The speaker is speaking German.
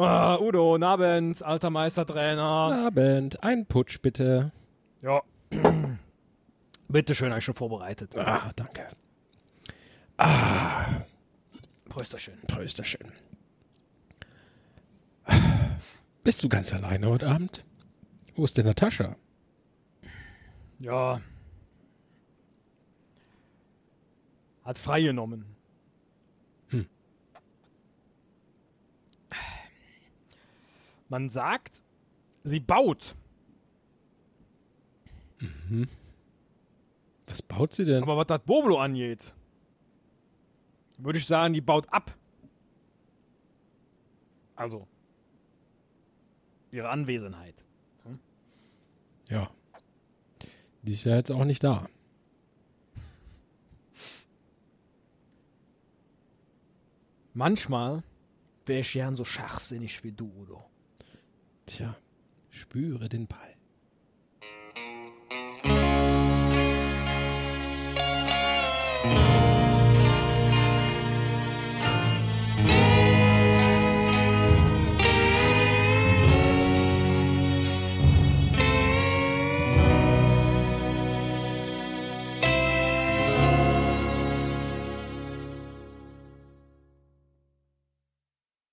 Ah, Udo, Abend, alter Meistertrainer. Abend, ein Putsch bitte. Ja. Bitteschön, habe ich schon vorbereitet. Ah, danke. Ah, Prösterchen. Prösterchen. Bist du ganz alleine heute Abend? Wo ist denn Natascha? Ja. Hat freigenommen. Man sagt, sie baut. Was baut sie denn? Aber was das Boblo angeht, würde ich sagen, die baut ab. Also. Ihre Anwesenheit. ja. Die ist ja jetzt auch nicht da. Manchmal wäre ich gern so scharfsinnig wie du, Udo spüre den Ball.